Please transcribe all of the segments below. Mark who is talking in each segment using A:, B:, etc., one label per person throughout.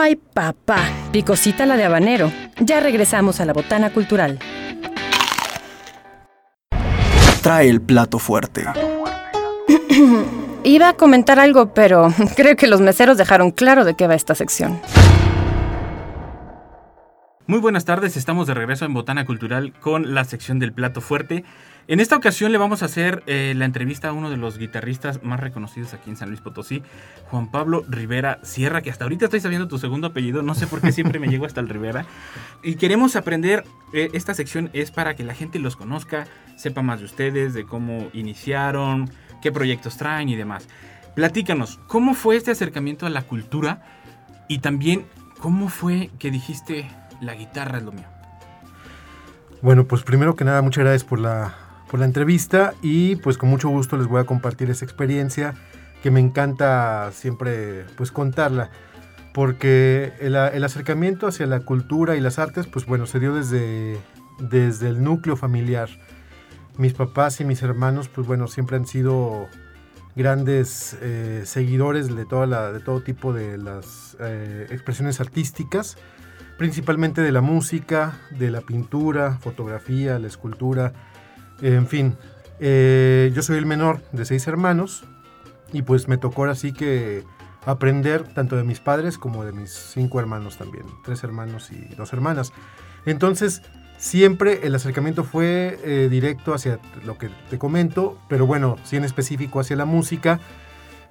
A: Ay, papá, picosita la de habanero. Ya regresamos a la botana cultural.
B: Trae el plato fuerte.
A: Iba a comentar algo, pero creo que los meseros dejaron claro de qué va esta sección.
C: Muy buenas tardes, estamos de regreso en Botana Cultural con la sección del plato fuerte. En esta ocasión le vamos a hacer eh, la entrevista a uno de los guitarristas más reconocidos aquí en San Luis Potosí, Juan Pablo Rivera Sierra, que hasta ahorita estoy sabiendo tu segundo apellido, no sé por qué siempre me llego hasta el Rivera. Y queremos aprender, eh, esta sección es para que la gente los conozca, sepa más de ustedes, de cómo iniciaron, qué proyectos traen y demás. Platícanos, ¿cómo fue este acercamiento a la cultura? Y también, ¿cómo fue que dijiste, la guitarra es lo mío.
D: Bueno, pues primero que nada, muchas gracias por la, por la entrevista y pues con mucho gusto les voy a compartir esa experiencia que me encanta siempre pues contarla. Porque el, acercamiento hacia la cultura y las artes, pues bueno, se dio desde, desde el núcleo familiar. Mis papás y mis hermanos, pues bueno, siempre han sido grandes eh, seguidores de, toda de todo tipo de las eh, expresiones artísticas principalmente de la música, de la pintura, fotografía, la escultura, en fin. Eh, yo soy el menor de seis hermanos y pues me tocó así que aprender tanto de mis padres como de mis cinco hermanos también, tres hermanos y dos hermanas. Entonces, siempre el acercamiento fue eh, directo hacia lo que te comento, pero bueno, sí en específico hacia la música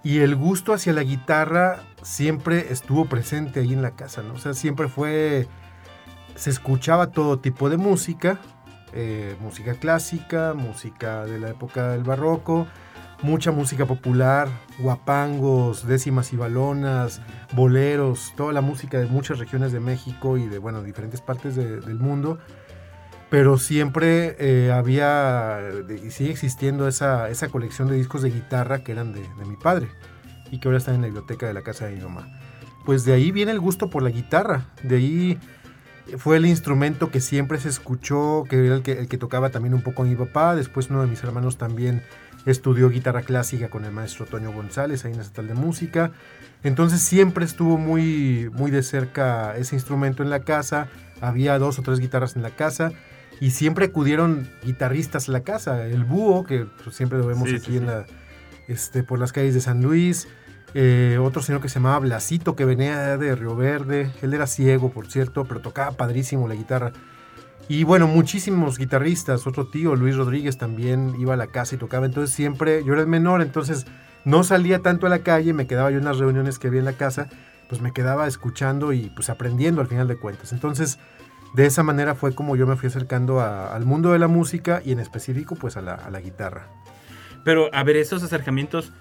D: y el gusto hacia la guitarra siempre estuvo presente ahí en la casa, ¿no? O sea, siempre fue, se escuchaba todo tipo de música, eh, música clásica, música de la época del barroco, mucha música popular, guapangos, décimas y balonas, boleros, toda la música de muchas regiones de México y de, bueno, diferentes partes del mundo pero siempre eh, había y sigue existiendo esa, esa, colección de discos de guitarra que eran de, mi padre y que ahora están en la biblioteca de la casa de mi mamá. Pues de ahí viene el gusto por la guitarra, de ahí fue el instrumento que siempre se escuchó, que era el que, el que tocaba también un poco mi papá, después uno de mis hermanos también estudió guitarra clásica con el maestro Toño González ahí en la Estatal de Música, entonces siempre estuvo muy, muy de cerca ese instrumento en la casa, había dos o tres guitarras en la casa, y siempre acudieron guitarristas a la casa. El Búho, que pues, siempre lo vemos aquí en la, este, por las calles de San Luis. Eh, otro señor que se llamaba Blasito, que venía de Río Verde. Él era ciego, por cierto, pero tocaba padrísimo la guitarra. Y bueno, muchísimos guitarristas. Otro tío, Luis Rodríguez, también iba a la casa y tocaba. Entonces siempre, yo era el menor, entonces no salía tanto a la calle, me quedaba yo en las reuniones que había en la casa, pues me quedaba escuchando y pues aprendiendo al final de cuentas. Entonces de esa manera fue como yo me fui acercando al mundo de la música y en específico pues a la, guitarra.
C: Pero a ver, ¿esos acercamientos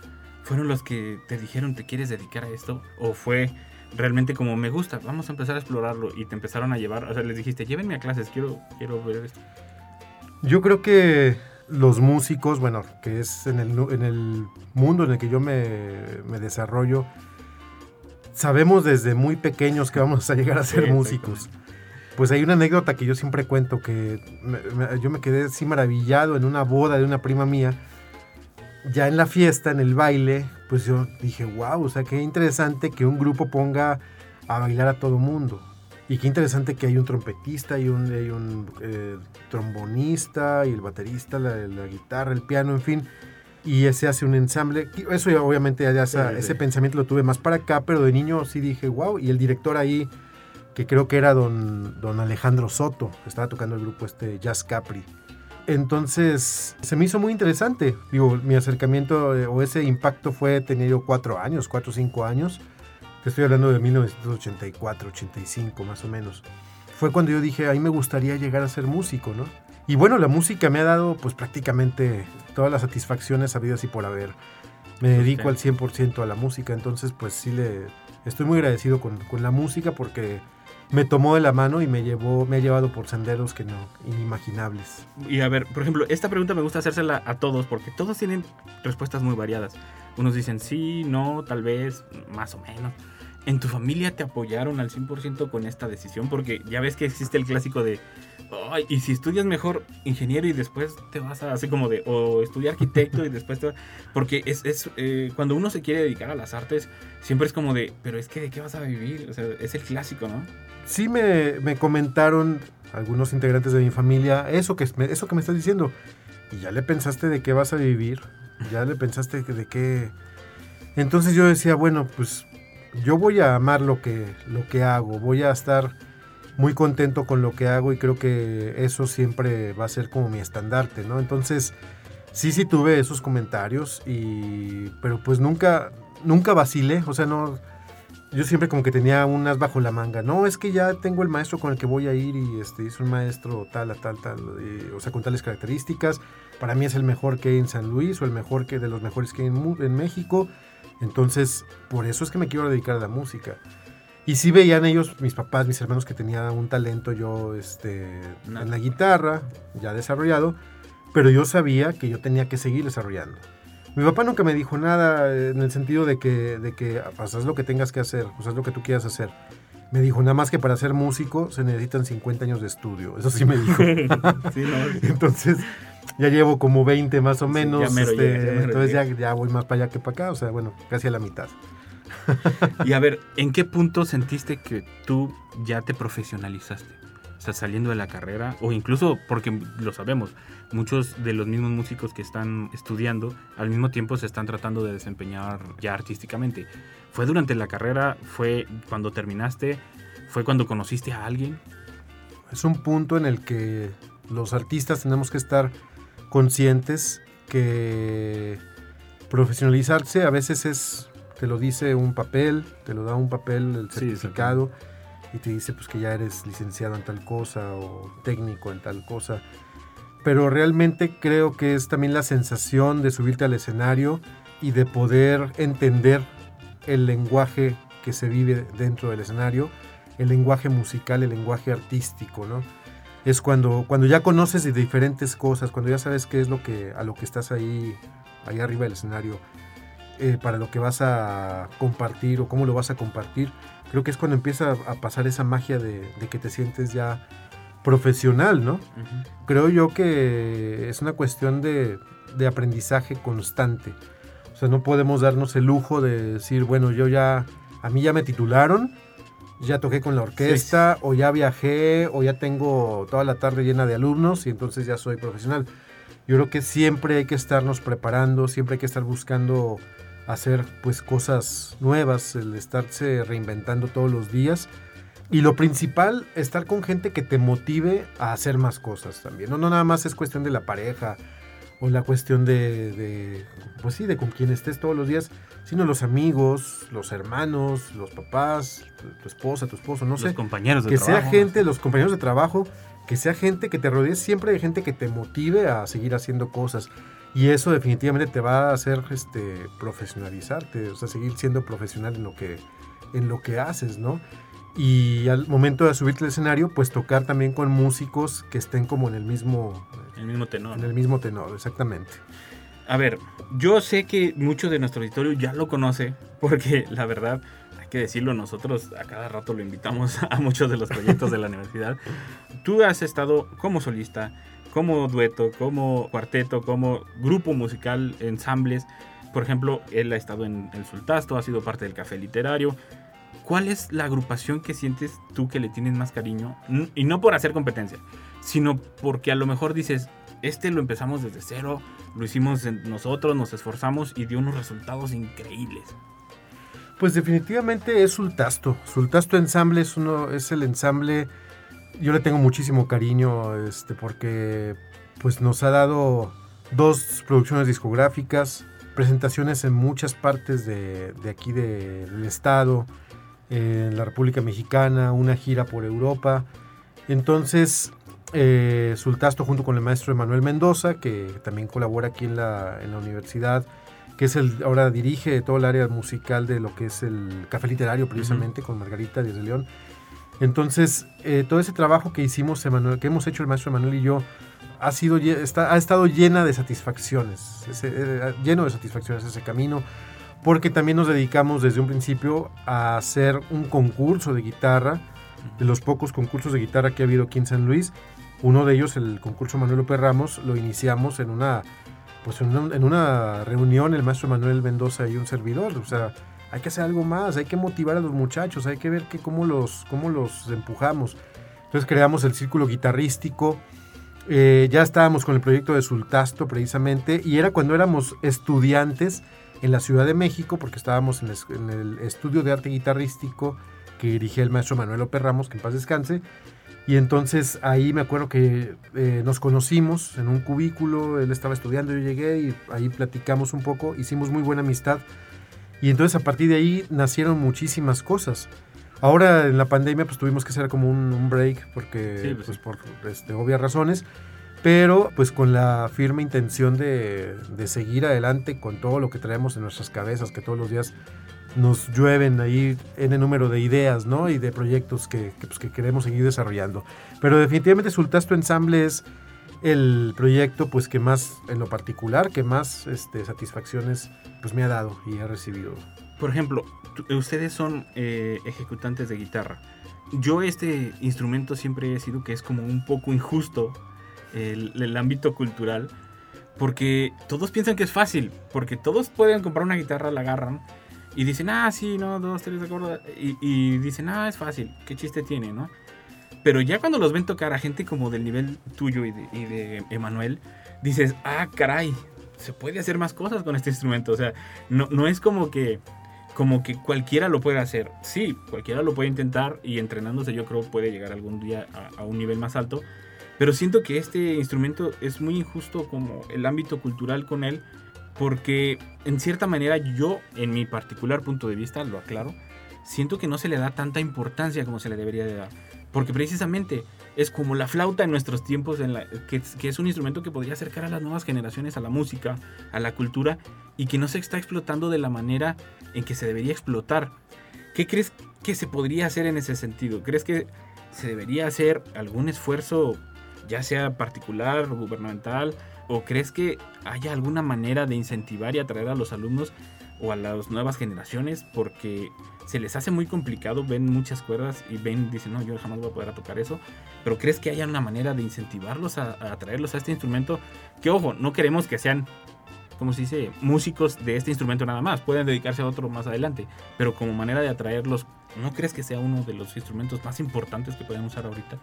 C: fueron los que te dijeron te quieres dedicar a esto? ¿O fue realmente como me gusta, vamos a empezar a explorarlo y te empezaron a llevar? O sea, les dijiste, llévenme a clases, quiero, quiero ver esto.
D: Yo creo que los músicos, bueno, que es en el, en el mundo en el que yo me, me desarrollo, sabemos desde muy pequeños que vamos a llegar a ser músicos. Pues hay una anécdota que yo siempre cuento que yo me quedé así maravillado en una boda de una prima mía. Ya en la fiesta, en el baile, pues yo dije, wow, o sea, qué interesante que un grupo ponga a bailar a todo mundo. Y qué interesante que hay un trompetista y un, hay un eh, trombonista y el baterista, la, guitarra, el piano, en fin. Y se hace un ensamble. Eso ya, obviamente ya, ese pensamiento lo tuve más para acá, pero de niño sí dije, wow. Y el director ahí que creo que era don, don Alejandro Soto, estaba tocando el grupo este Jazz Capri. Entonces se me hizo muy interesante. Digo, mi acercamiento eh, o ese impacto fue tener yo cuatro años, cuatro o cinco años. Te estoy hablando de 1984, 85 más o menos. Fue cuando yo dije, a mí me gustaría llegar a ser músico, ¿no? Y bueno, la música me ha dado pues prácticamente todas las satisfacciones habidas y por haber. Me dedico al 100% a la música, entonces pues sí le estoy muy agradecido con, con la música porque me tomó de la mano y me llevó, me ha llevado por senderos que no, inimaginables.
C: Y a ver, por ejemplo, esta pregunta me gusta hacérsela a todos porque todos tienen respuestas muy variadas. Unos dicen sí, no, tal vez, más o menos. ¿En tu familia te apoyaron al 100% con esta decisión? Porque ya ves que existe el clásico de "Ay, y si estudias mejor ingeniero y después te vas a así como de, o estudiar arquitecto y después te vas-". Porque es, es eh, cuando uno se quiere dedicar a las artes, siempre es como de, pero es que de qué vas a vivir, o sea, es el clásico, ¿no?
D: Sí me, me comentaron algunos integrantes de mi familia eso que, eso que me estás diciendo. ¿Y ya le pensaste de qué vas a vivir? ¿Ya le pensaste de qué? Entonces yo decía, bueno, pues yo voy a amar lo que, lo que hago, voy a estar muy contento con lo que hago y creo que eso siempre va a ser como mi estandarte, ¿no? Entonces, sí, sí tuve esos comentarios, y, pero pues nunca, nunca vacilé, o sea, no, yo siempre como que tenía unas bajo la manga. No, es que ya tengo el maestro con el que voy a ir y este es un maestro tal, a tal, tal, y, o sea, con tales características. Para mí es el mejor que hay en San Luis o el mejor que de los mejores que hay en, México. Entonces, por eso es que me quiero dedicar a la música. Y sí veían ellos, mis papás, mis hermanos, que tenía un talento yo este, en la guitarra, ya desarrollado, pero yo sabía que yo tenía que seguir desarrollando. Mi papá nunca me dijo nada eh, en el sentido de que, de que pues, haz lo que tengas que hacer, pues, haz lo que tú quieras hacer. Me dijo, nada más que para ser músico se necesitan 50 años de estudio. Eso sí me dijo.
C: sí, no,
D: Entonces, ya llevo como 20 más o
C: Sí,
D: menos.
C: ya mero
D: este,
C: ya mero
D: entonces ya, ya voy más para allá que para acá. O sea, bueno, casi a la mitad.
C: Y a ver, ¿en qué punto sentiste que tú ya te profesionalizaste? O sea, saliendo de la carrera, o incluso, porque lo sabemos, muchos de los mismos músicos que están estudiando al mismo tiempo se están tratando de desempeñar ya artísticamente. ¿Fue durante la carrera? ¿Fue cuando terminaste? ¿Fue cuando conociste a alguien?
D: Es un punto en el que los artistas tenemos que estar conscientes que profesionalizarse a veces es, te lo dice un papel, te lo da un papel, el
C: Sí,
D: certificado, y te dice pues que ya eres licenciado en tal cosa o técnico en tal cosa. Pero realmente creo que es también la sensación de subirte al escenario y de poder entender el lenguaje que se vive dentro del escenario, el lenguaje musical, el lenguaje artístico, ¿no? Es cuando, cuando ya conoces de diferentes cosas, cuando ya sabes qué es lo que, a lo que estás ahí, ahí arriba del escenario, eh, para lo que vas a compartir o cómo lo vas a compartir, creo que es cuando empieza a pasar esa magia de, de que te sientes ya profesional, ¿no? Creo yo que es una cuestión de, de aprendizaje constante. O sea, no podemos darnos el lujo de decir, bueno, yo ya, a mí ya me titularon, ya toqué con la orquesta, o ya viajé, o ya tengo toda la tarde llena de alumnos y entonces ya soy profesional. Yo creo que siempre hay que estarnos preparando, siempre hay que estar buscando hacer pues cosas nuevas, el estarse reinventando todos los días. Y lo principal, estar con gente que te motive a hacer más cosas también. No, no nada más es cuestión de la pareja o la cuestión de, de, pues sí, de con quien estés todos los días, sino los amigos, los hermanos, los papás, tu, tu esposa, tu esposo, no
C: Los
D: sé.
C: compañeros de
D: Que
C: trabajo.
D: sea gente, los compañeros de trabajo, que sea gente que te rodee siempre de gente que te motive a seguir haciendo cosas. Y eso definitivamente te va a hacer este, profesionalizarte, o sea, seguir siendo profesional en lo que, en lo que haces, ¿no? Y al momento de subirte al escenario, pues tocar también con músicos que estén como en el mismo,
C: El mismo tenor.
D: en el mismo tenor, exactamente.
C: A ver, yo sé que mucho de nuestro auditorio ya lo conoce, porque la verdad, hay que decirlo, nosotros a cada rato lo invitamos a muchos de los proyectos de la universidad. Tú has estado como solista, como dueto, como cuarteto, como grupo musical, ensambles. Por ejemplo, él ha estado en El Sultasto, ha sido parte del Café Literario. ¿Cuál es la agrupación que sientes tú que le tienes más cariño? Y no por hacer competencia, sino porque a lo mejor dices, este lo empezamos desde cero, lo hicimos nosotros, nos esforzamos y dio unos resultados increíbles.
D: Pues definitivamente es Sultasto. Sultasto Ensamble es uno, es el ensamble. Yo le tengo muchísimo cariño, este, porque pues nos ha dado dos producciones discográficas, presentaciones en muchas partes de, aquí de- del en la República Mexicana, una gira por Europa. Entonces, eh, Sultasto junto con el maestro Emanuel Mendoza, que también colabora aquí en la, en la universidad, que es el, ahora dirige todo el área musical de lo que es el café literario precisamente con Margarita Díaz de León. Entonces, eh, todo ese trabajo que hicimos, Emanuel, que hemos hecho el maestro Emanuel y yo, ha, sido, está, ha estado llena de satisfacciones, ese- eh, lleno de satisfacciones ese camino, porque también nos dedicamos desde un principio a hacer un concurso de guitarra, de los pocos concursos de guitarra que ha habido aquí en San Luis, Uno de ellos, el concurso Manuel López Ramos, lo iniciamos en una, pues en una, en una reunión, el maestro Manuel Mendoza y un servidor. O sea, hay que hacer algo más, hay que motivar a los muchachos, hay que ver que cómo, los, cómo los empujamos. Entonces creamos el círculo guitarrístico. Eh, ya estábamos con el proyecto de Sultasto precisamente y era cuando éramos estudiantes en la Ciudad de México porque estábamos en, el, en el estudio de arte guitarrístico que dirigía el maestro Manuel López Ramos, que en paz descanse. Y entonces ahí me acuerdo que eh, nos conocimos en un cubículo, él estaba estudiando, yo llegué y ahí platicamos un poco, hicimos muy buena amistad. Y entonces a partir de ahí nacieron muchísimas cosas. Ahora en la pandemia pues tuvimos que hacer como un, un break porque
C: Sí, pues,
D: pues, por este, obvias razones, pero pues con la firme intención de, de seguir adelante con todo lo que traemos en nuestras cabezas, que todos los días nos llueven ahí en el número de ideas, ¿no? Y de proyectos que, que, pues, que queremos seguir desarrollando. Pero definitivamente Sultasto Ensamble es el proyecto pues que más, en lo particular, que más este, satisfacciones pues me ha dado y he recibido.
C: Por ejemplo, ustedes son eh, ejecutantes de guitarra. Yo este instrumento siempre he sido que es como un poco injusto el, ámbito cultural porque todos piensan que es fácil, porque todos pueden comprar una guitarra, la agarran y dicen, ah, sí, no, dos, tres acordes, y, y dicen, ah, es fácil, qué chiste tiene, ¿no? Pero ya cuando los ven tocar a gente como del nivel tuyo y de, y de Emanuel, dices, ah, caray, se puede hacer más cosas con este instrumento. O sea, no, no es como que, como que cualquiera lo puede hacer. Sí, cualquiera lo puede intentar y entrenándose yo creo puede llegar algún día a un nivel más alto. Pero siento que este instrumento es muy injusto como el ámbito cultural con él, porque en cierta manera yo, en mi particular punto de vista, lo aclaro, siento que no se le da tanta importancia como se le debería de dar. Porque precisamente es como la flauta en nuestros tiempos, en la, que, que es un instrumento que podría acercar a las nuevas generaciones a la música, a la cultura, y que no se está explotando de la manera en que se debería explotar. ¿Qué crees que se podría hacer en ese sentido? ¿Crees que se debería hacer algún esfuerzo, ya sea particular gubernamental? ¿O crees que haya alguna manera de incentivar y atraer a los alumnos o a las nuevas generaciones? Porque se les hace muy complicado, ven muchas cuerdas y ven, dicen, no, yo jamás voy a poder tocar eso. Pero ¿crees que haya una manera de incentivarlos a, a atraerlos a este instrumento? Que ojo, no queremos que sean, como se dice, músicos de este instrumento nada más. Pueden dedicarse a otro más adelante. Pero como manera de atraerlos, ¿no crees que sea uno de los instrumentos más importantes que pueden usar ahorita?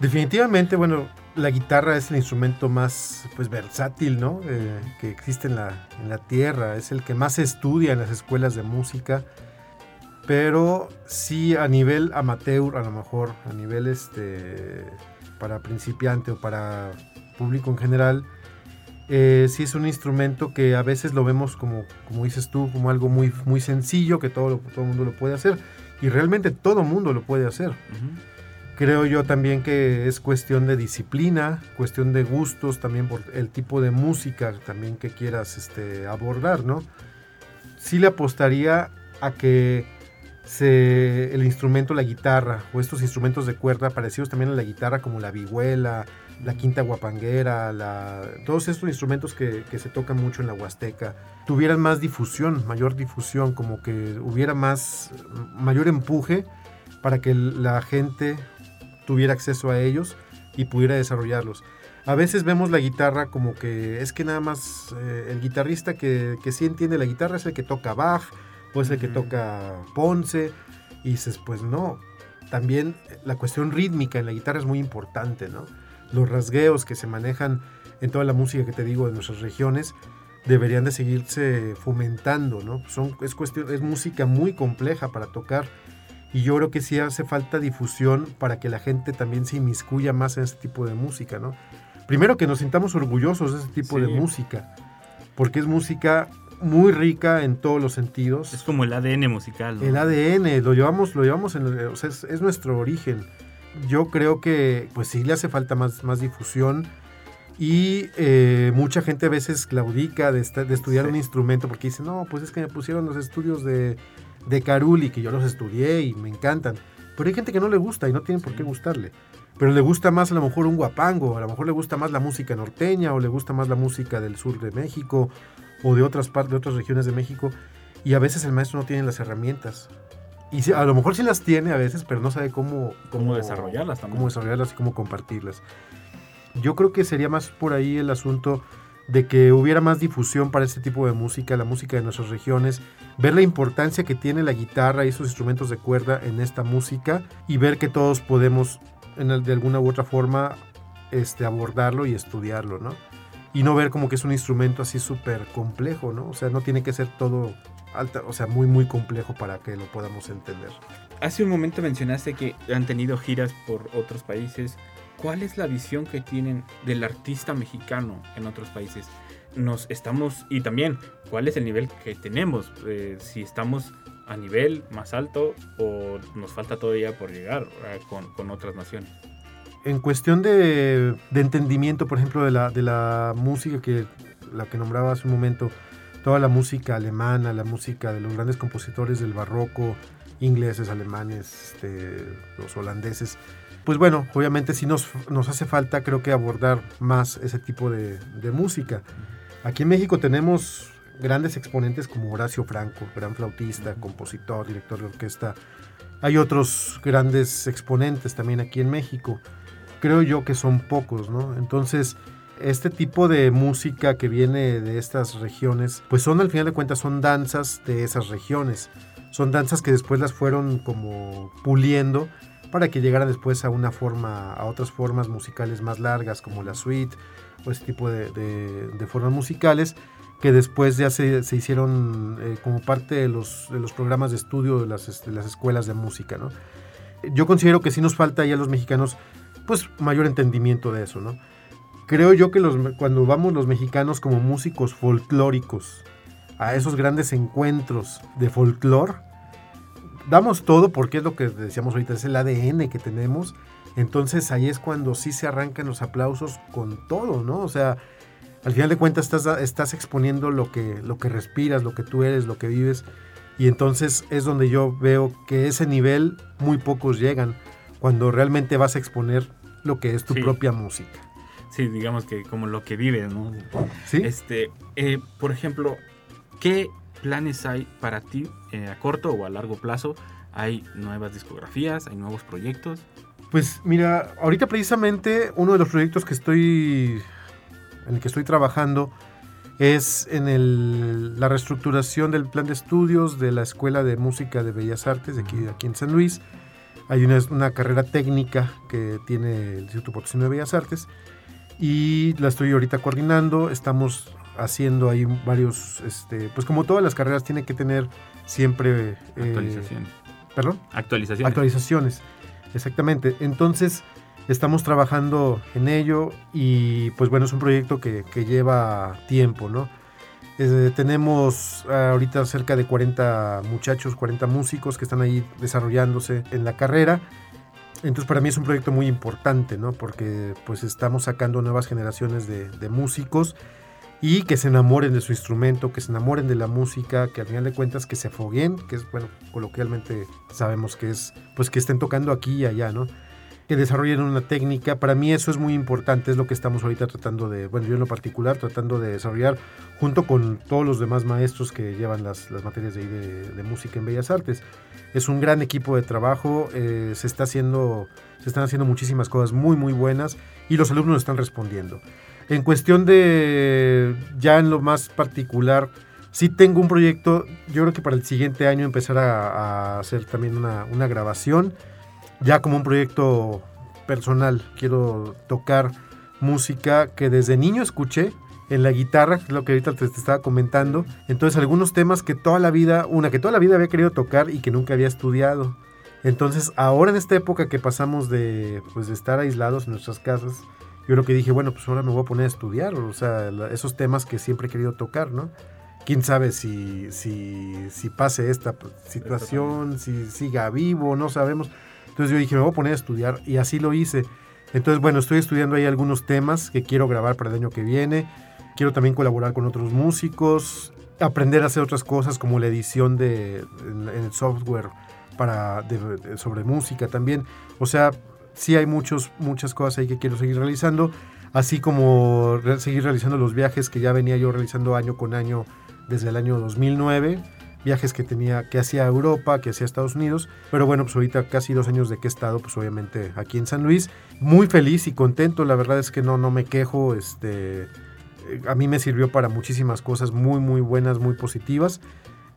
D: Definitivamente, bueno, la guitarra es el instrumento más pues versátil, ¿no? Eh, que existe en la, en la tierra, es el que más se estudia en las escuelas de música, pero sí a nivel amateur, a lo mejor, a nivel este, para principiante o para público en general, eh, sí es un instrumento que a veces lo vemos como, como dices tú, como algo muy, muy sencillo, que todo, todo el mundo lo puede hacer, y realmente todo el mundo lo puede hacer. Creo yo también que es cuestión de disciplina, cuestión de gustos, también por el tipo de música también que quieras este, abordar, ¿no? Sí le apostaría a que se, el instrumento, la guitarra, o estos instrumentos de cuerda parecidos también a la guitarra, como la vihuela, la quinta guapanguera, la, todos estos instrumentos que, que se tocan mucho en la Huasteca, tuvieran más difusión, mayor difusión, como que hubiera más, mayor empuje para que la gente tuviera acceso a ellos y pudiera desarrollarlos. A veces vemos la guitarra como que es que nada más eh, el guitarrista que, que, sí entiende la guitarra es el que toca Bach o es el que toca Ponce y dices, pues no, también la cuestión rítmica en la guitarra es muy importante, ¿no? Los rasgueos que se manejan en toda la música que te digo de nuestras regiones deberían de seguirse fomentando, ¿no? Son, es, cuestión, es música muy compleja para tocar y yo creo que sí hace falta difusión para que la gente también se inmiscuya más en este tipo de música, ¿no? Primero que nos sintamos orgullosos de ese tipo sí. de música, porque es música muy rica en todos los sentidos.
C: Es como el ADN musical.
D: ¿no? El ADN, lo llevamos, lo llevamos en, o sea, es, es, nuestro origen. Yo creo que pues sí le hace falta más, más difusión y eh, mucha gente a veces claudica de, esta, de estudiar sí. un instrumento porque dice, no, pues es que me pusieron los estudios de, de Caruli, que yo los estudié y me encantan. Pero hay gente que no le gusta y no tiene por qué gustarle. Pero le gusta más a lo mejor un guapango, a lo mejor le gusta más la música norteña o le gusta más la música del sur de México o de otras partes, de otras regiones de México. Y a veces el maestro no tiene las herramientas. Y a lo mejor sí las tiene a veces, pero no sabe cómo...
C: Cómo, desarrollarlas también.
D: Cómo desarrollarlas y cómo compartirlas. Yo creo que sería más por ahí el asunto de que hubiera más difusión para este tipo de música, la música de nuestras regiones, ver la importancia que tiene la guitarra y esos instrumentos de cuerda en esta música y ver que todos podemos de alguna u otra forma este, abordarlo y estudiarlo, ¿no? Y no ver como que es un instrumento así súper complejo, ¿no? O sea, no tiene que ser todo alta, o sea, muy, muy complejo para que lo podamos entender.
C: Hace un momento mencionaste que han tenido giras por otros países. ¿Cuál es la visión que tienen del artista mexicano en otros países? Nos estamos, y también, ¿cuál es el nivel que tenemos? Eh, si estamos a nivel más alto o nos falta todavía por llegar eh, con, con, otras naciones.
D: En cuestión de, de, entendimiento, por ejemplo, de la, de la música que la que nombraba hace un momento, toda la música alemana, la música de los grandes compositores del barroco, ingleses, alemanes, este, los holandeses, pues bueno, obviamente sí nos, nos hace falta creo que abordar más ese tipo de, de música. Aquí en México tenemos grandes exponentes como Horacio Franco, gran flautista, compositor, director de orquesta. Hay otros grandes exponentes también aquí en México. Creo yo que son pocos, ¿no? Entonces, este tipo de música que viene de estas regiones, pues son al final de cuentas son danzas de esas regiones. Son danzas que después las fueron como puliendo para que llegaran después a una forma, a otras formas musicales más largas como la suite o ese tipo de, formas musicales que después ya se, hicieron eh, como parte de los, de los, programas de estudio de las, de las escuelas de música. ¿no? Yo considero que sí nos falta ya a los mexicanos pues mayor entendimiento de eso. ¿no? Creo yo que los, cuando vamos los mexicanos como músicos folclóricos a esos grandes encuentros de folclore, damos todo porque es lo que decíamos ahorita, es el ADN que tenemos. Entonces ahí es cuando sí se arrancan los aplausos con todo, ¿no? O sea, al final de cuentas estás, estás exponiendo lo que, lo que respiras, lo que tú eres, lo que vives. Y entonces es donde yo veo que ese nivel muy pocos llegan cuando realmente vas a exponer lo que es tu propia música.
C: Sí, digamos que como lo que vives, ¿no?
D: Sí.
C: Este, eh, por ejemplo, ¿qué planes hay para ti eh, a corto o a largo plazo? ¿Hay nuevas discografías? ¿Hay nuevos proyectos?
D: Pues mira, ahorita precisamente uno de los proyectos que estoy en el que estoy trabajando es en la reestructuración del plan de estudios de la Escuela de Música de Bellas Artes de aquí, aquí en San Luis. Hay una, carrera técnica que tiene el Instituto Potosino de Bellas Artes y la estoy ahorita coordinando. Estamos haciendo ahí varios, este, pues como todas las carreras tiene que tener siempre...
C: Eh, actualizaciones.
D: ¿Perdón?
C: Actualizaciones.
D: Actualizaciones, exactamente. Entonces estamos trabajando en ello y pues bueno, es un proyecto que, lleva tiempo, ¿no? tenemos ahorita cerca de 40 muchachos, 40 músicos que están ahí desarrollándose en la carrera. Entonces para mí es un proyecto muy importante, ¿no? Porque pues estamos sacando nuevas generaciones de, de músicos y que se enamoren de su instrumento, que se enamoren de la música, que al final de cuentas que se afoguen, que es, bueno, coloquialmente sabemos que es, pues que estén tocando aquí y allá, ¿no? que desarrollen una técnica. Para mí eso es muy importante, es lo que estamos ahorita tratando de, bueno, yo en lo particular, tratando de desarrollar junto con todos los demás maestros que llevan las, las materias de, de, música en Bellas Artes. Es un gran equipo de trabajo, eh, se, está haciendo, se están haciendo muchísimas cosas muy, muy buenas y los alumnos están respondiendo. En cuestión de, ya en lo más particular, sí tengo un proyecto, yo creo que para el siguiente año empezar a, hacer también una, grabación ya como un proyecto personal. Quiero tocar música que desde niño escuché en la guitarra, lo que ahorita te, estaba comentando. Entonces algunos temas que toda la vida, una que toda la vida había querido tocar y que nunca había estudiado. Entonces ahora en esta época que pasamos de, pues, de estar aislados en nuestras casas, yo lo que dije, bueno, pues ahora me voy a poner a estudiar, o sea, esos temas que siempre he querido tocar, ¿no? Quién sabe si, si, si pase esta situación, si siga vivo, no sabemos. Entonces yo dije, me voy a poner a estudiar y así lo hice. Entonces, bueno, estoy estudiando ahí algunos temas que quiero grabar para el año que viene. Quiero también colaborar con otros músicos, aprender a hacer otras cosas como la edición de, en, el software para, sobre música también. O sea, sí hay muchos, muchas cosas ahí que quiero seguir realizando, así como seguir realizando los viajes que ya venía yo realizando año con año desde el año 2009 viajes que tenía, que hacía Europa, que hacía Estados Unidos. Pero bueno, pues ahorita casi dos años de que he estado, pues obviamente aquí en San Luis. Muy feliz y contento, la verdad es que no, no me quejo, este, eh, a mí me sirvió para muchísimas cosas muy, muy buenas, muy positivas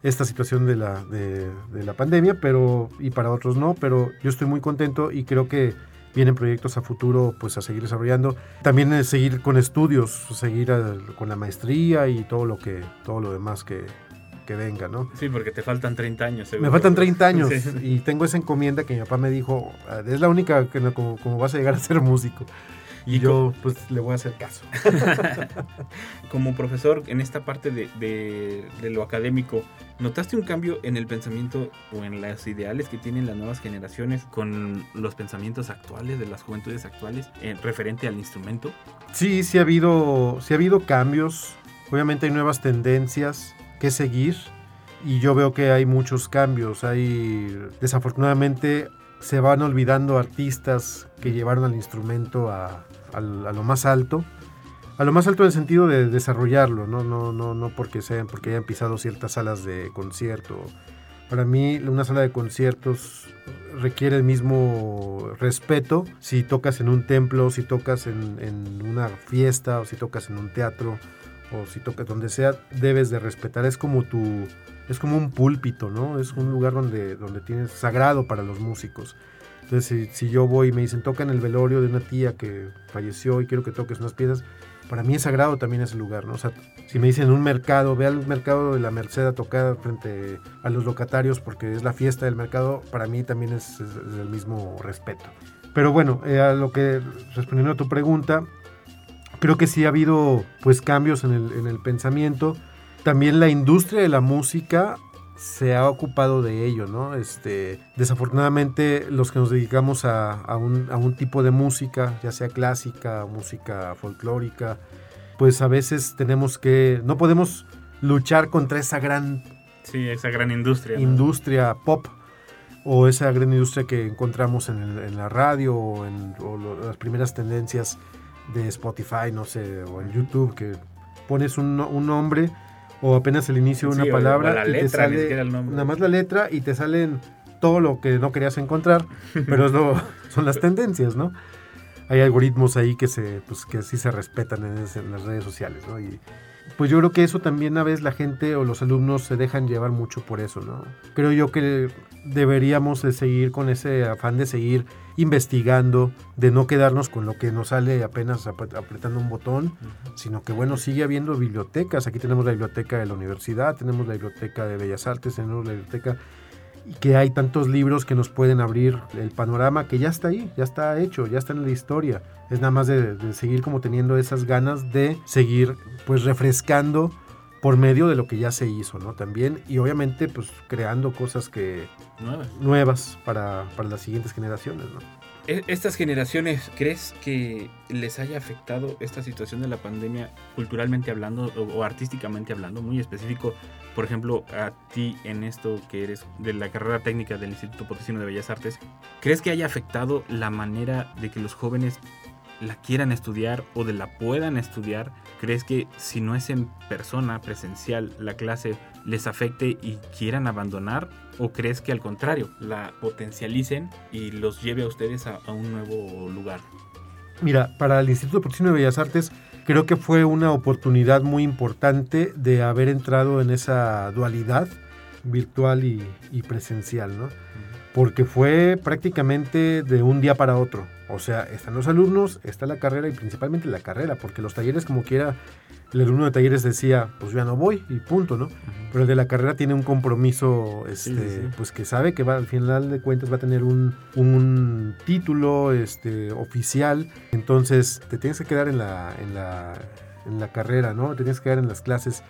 D: esta situación de la, de, de la pandemia, pero y para otros no, pero yo estoy muy contento y creo que vienen proyectos a futuro pues a seguir desarrollando. También es seguir con estudios, seguir a, con la maestría y todo lo que todo lo demás que, que venga, ¿no?
C: Sí, porque te faltan 30 años.
D: Seguro. Me faltan 30 años sí. y tengo esa encomienda que mi papá me dijo, es la única que como, como vas a llegar a ser músico. Y yo pues le voy a hacer caso.
C: Como profesor, en esta parte de, de, de, lo académico, ¿notaste un cambio en el pensamiento o en los ideales que tienen las nuevas generaciones con los pensamientos actuales de las juventudes actuales en referente al instrumento?
D: Sí, sí ha habido, sí ha habido cambios. Obviamente hay nuevas tendencias que seguir y yo veo que hay muchos cambios. Hay desafortunadamente se van olvidando artistas que llevaron al instrumento a, a, lo más alto. A lo más alto en el sentido de desarrollarlo, no, no, no, no porque sean, porque hayan pisado ciertas salas de concierto. Para mí, una sala de conciertos requiere el mismo respeto si tocas en un templo, si tocas en, en una fiesta, o si tocas en un teatro, o si tocas donde sea, debes de respetar. Es como tu, es como un púlpito, ¿no? Es un lugar donde, donde tienes sagrado para los músicos. Entonces, si, si, yo voy y me dicen, toca en el velorio de una tía que falleció y quiero que toques unas piezas, para mí es sagrado también ese lugar, ¿no? O sea, si me dicen un mercado, ve al mercado de la Merced a tocar frente a los locatarios porque es la fiesta del mercado, para mí también es, es, es el mismo respeto. Pero bueno, eh, a lo que, respondiendo a tu pregunta, creo que sí ha habido pues cambios en el, en el pensamiento. También la industria de la música se ha ocupado de ello, ¿no? Este, desafortunadamente los que nos dedicamos a, a, un, a, un, tipo de música, ya sea clásica, música folclórica, pues a veces tenemos que, no podemos luchar contra esa gran...
C: Sí, esa gran industria.
D: Industria ¿no? pop o esa gran industria que encontramos en, el, en la radio o en o lo, las primeras tendencias de Spotify, no sé, o en YouTube, que pones un, un nombre o apenas el inicio de una
C: sí,
D: palabra
C: la
D: y te sale nada más la letra y te salen todo lo que no querías encontrar, pero es lo, son las tendencias, ¿no? Hay algoritmos ahí que se pues que sí se respetan en, ese, en las redes sociales, ¿no? Y pues yo creo que eso también a veces la gente o los alumnos se dejan llevar mucho por eso, ¿no? Creo yo que deberíamos de seguir con ese afán de seguir investigando, de no quedarnos con lo que nos sale apenas apretando un botón, sino que bueno, sigue habiendo bibliotecas. Aquí tenemos la biblioteca de la universidad, tenemos la biblioteca de Bellas Artes, tenemos la biblioteca y que hay tantos libros que nos pueden abrir el panorama que ya está ahí, ya está hecho, ya está en la historia. Es nada más de, de seguir como teniendo esas ganas de seguir pues refrescando por medio de lo que ya se hizo, ¿no? También, y obviamente, pues creando cosas que
C: nuevas,
D: nuevas para, para las siguientes generaciones, ¿no?
C: E, Estas generaciones, ¿crees que les haya afectado esta situación de la pandemia culturalmente hablando o, o, artísticamente hablando? Muy específico, por ejemplo, a ti en esto que eres de la carrera técnica del Instituto Potosino de Bellas Artes, ¿crees que haya afectado la manera de que los jóvenes la quieran estudiar o de la puedan estudiar? ¿Crees que si no es en persona, presencial, la clase les afecte y quieran abandonar? ¿O crees que al contrario, la potencialicen y los lleve a ustedes a, a un nuevo lugar?
D: Mira, para el Instituto Potosino de Bellas Artes creo que fue una oportunidad muy importante de haber entrado en esa dualidad virtual y, y presencial, ¿no? Porque fue prácticamente de un día para otro. O sea, están los alumnos, está la carrera y principalmente la carrera, porque los talleres como quiera, el alumno de talleres decía, pues ya no voy y punto, ¿no? Uh -huh. Pero el de la carrera tiene un compromiso, este, sí, sí. pues que sabe que va, al final de cuentas va a tener un, un título este, oficial, entonces te tienes que quedar en la, en, la, en la carrera, ¿no? Te tienes que quedar en las clases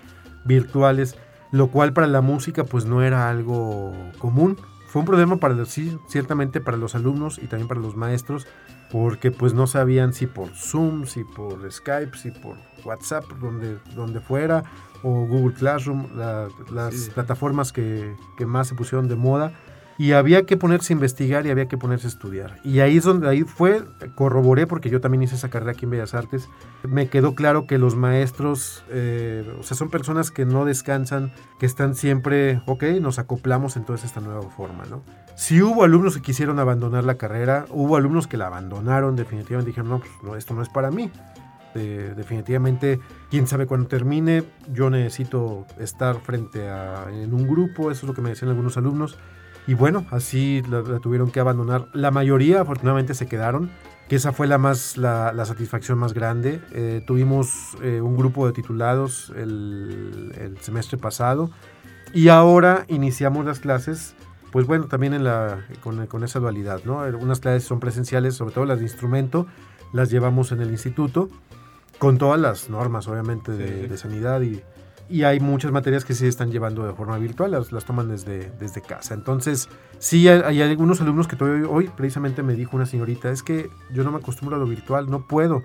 D: virtuales, lo cual para la música pues no era algo común, fue un problema para los, sí, ciertamente para los alumnos y también para los maestros, porque pues no sabían si por Zoom, si por Skype, si por WhatsApp, donde, donde fuera, o Google Classroom, la, las sí. plataformas que, que, más se pusieron de moda, y había que ponerse a investigar y había que ponerse a estudiar. Y ahí es donde ahí fue, corroboré, porque yo también hice esa carrera aquí en Bellas Artes, me quedó claro que los maestros, eh, o sea, son personas que no descansan, que están siempre, ok, nos acoplamos entonces a esta nueva forma, ¿no? Si hubo alumnos que quisieron abandonar la carrera, hubo alumnos que la abandonaron, definitivamente dijeron, no, pues no, esto no es para mí. definitivamente, quién sabe cuándo termine, yo necesito estar frente a en un grupo, eso es lo que me decían algunos alumnos y bueno, así la, tuvieron que abandonar. La mayoría afortunadamente se quedaron, que esa fue la, más, la, satisfacción más grande. Eh, tuvimos eh, un grupo de titulados el, semestre pasado y ahora iniciamos las clases, pues bueno, también en la, con, esa dualidad, ¿no? Unas clases son presenciales, sobre todo las de instrumento, las llevamos en el instituto, con todas las normas, obviamente, de sanidad y, y hay muchas materias que sí están llevando de forma virtual, las, las toman desde, desde casa. Entonces, sí hay, algunos alumnos que todavía hoy precisamente me dijo una señorita, es que yo no me acostumbro a lo virtual, no puedo.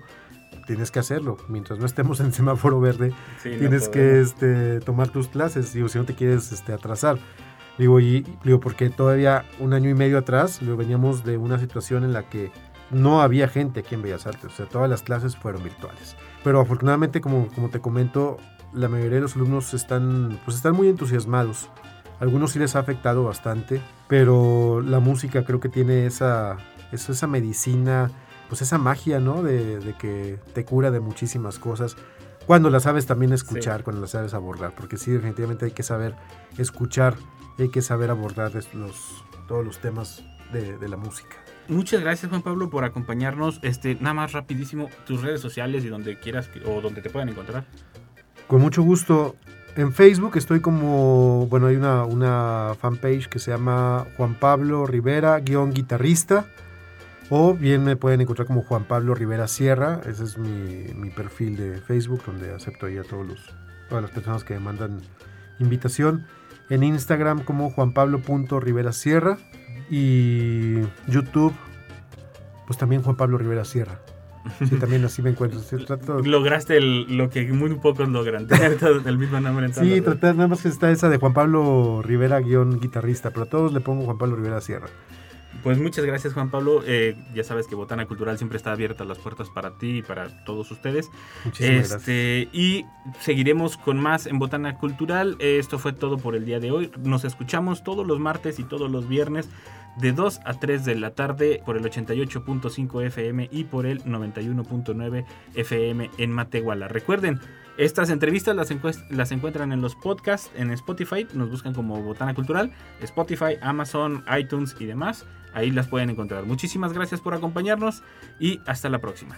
D: Tienes que hacerlo. Mientras no estemos en semáforo verde, tienes que este, tomar tus clases, digo, si no te quieres este, atrasar. Digo, y digo, porque todavía un año y medio atrás lo veníamos de una situación en la que no había gente aquí en Bellas Artes, o sea, todas las clases fueron virtuales. Pero afortunadamente, como, como te comento, la mayoría de los alumnos están, pues están muy entusiasmados. algunos sí les ha afectado bastante, pero la música creo que tiene esa, esa medicina, pues esa magia, ¿no? De, que te cura de muchísimas cosas. Cuando la sabes también escuchar, cuando la sabes abordar, porque sí, definitivamente hay que saber escuchar, hay que saber abordar los, todos los temas de, de la música.
C: Muchas gracias Juan Pablo por acompañarnos. Este, nada más rapidísimo, tus redes sociales y donde quieras o donde te puedan encontrar.
D: Con mucho gusto. En Facebook estoy como, bueno, hay una, una fanpage que se llama Juan Pablo Rivera, guion guitarrista. O bien me pueden encontrar como Juan Pablo Rivera Sierra. Ese es mi, perfil de Facebook, donde acepto ahí a todos los, todas las personas que me mandan invitación. En Instagram como Juan Pablo Rivera Sierra. Y YouTube, pues también Juan Pablo Rivera Sierra. Sí, también así me encuentro.
C: Lograste lo que muy pocos logran, tener el mismo nombre. En
D: sí, tratar, nada más que está esa de Juan Pablo Rivera, guion guitarrista, pero a todos le pongo Juan Pablo Rivera Sierra.
C: Pues muchas gracias Juan Pablo. Eh, ya sabes que Botana Cultural siempre está abierta las puertas para ti y para todos ustedes.
D: Muchísimas este,
C: gracias. Y seguiremos con más en Botana Cultural. Esto fue todo por el día de hoy. Nos escuchamos todos los martes y todos los viernes de 2 a 3 de la tarde por el 88.5 FM y por el 91.9 FM en Matehuala. Recuerden, estas entrevistas las, las, encuentran en los podcasts en Spotify, nos buscan como Botana Cultural, Spotify, Amazon, iTunes y demás. Ahí las pueden encontrar. Muchísimas gracias por acompañarnos y hasta la próxima.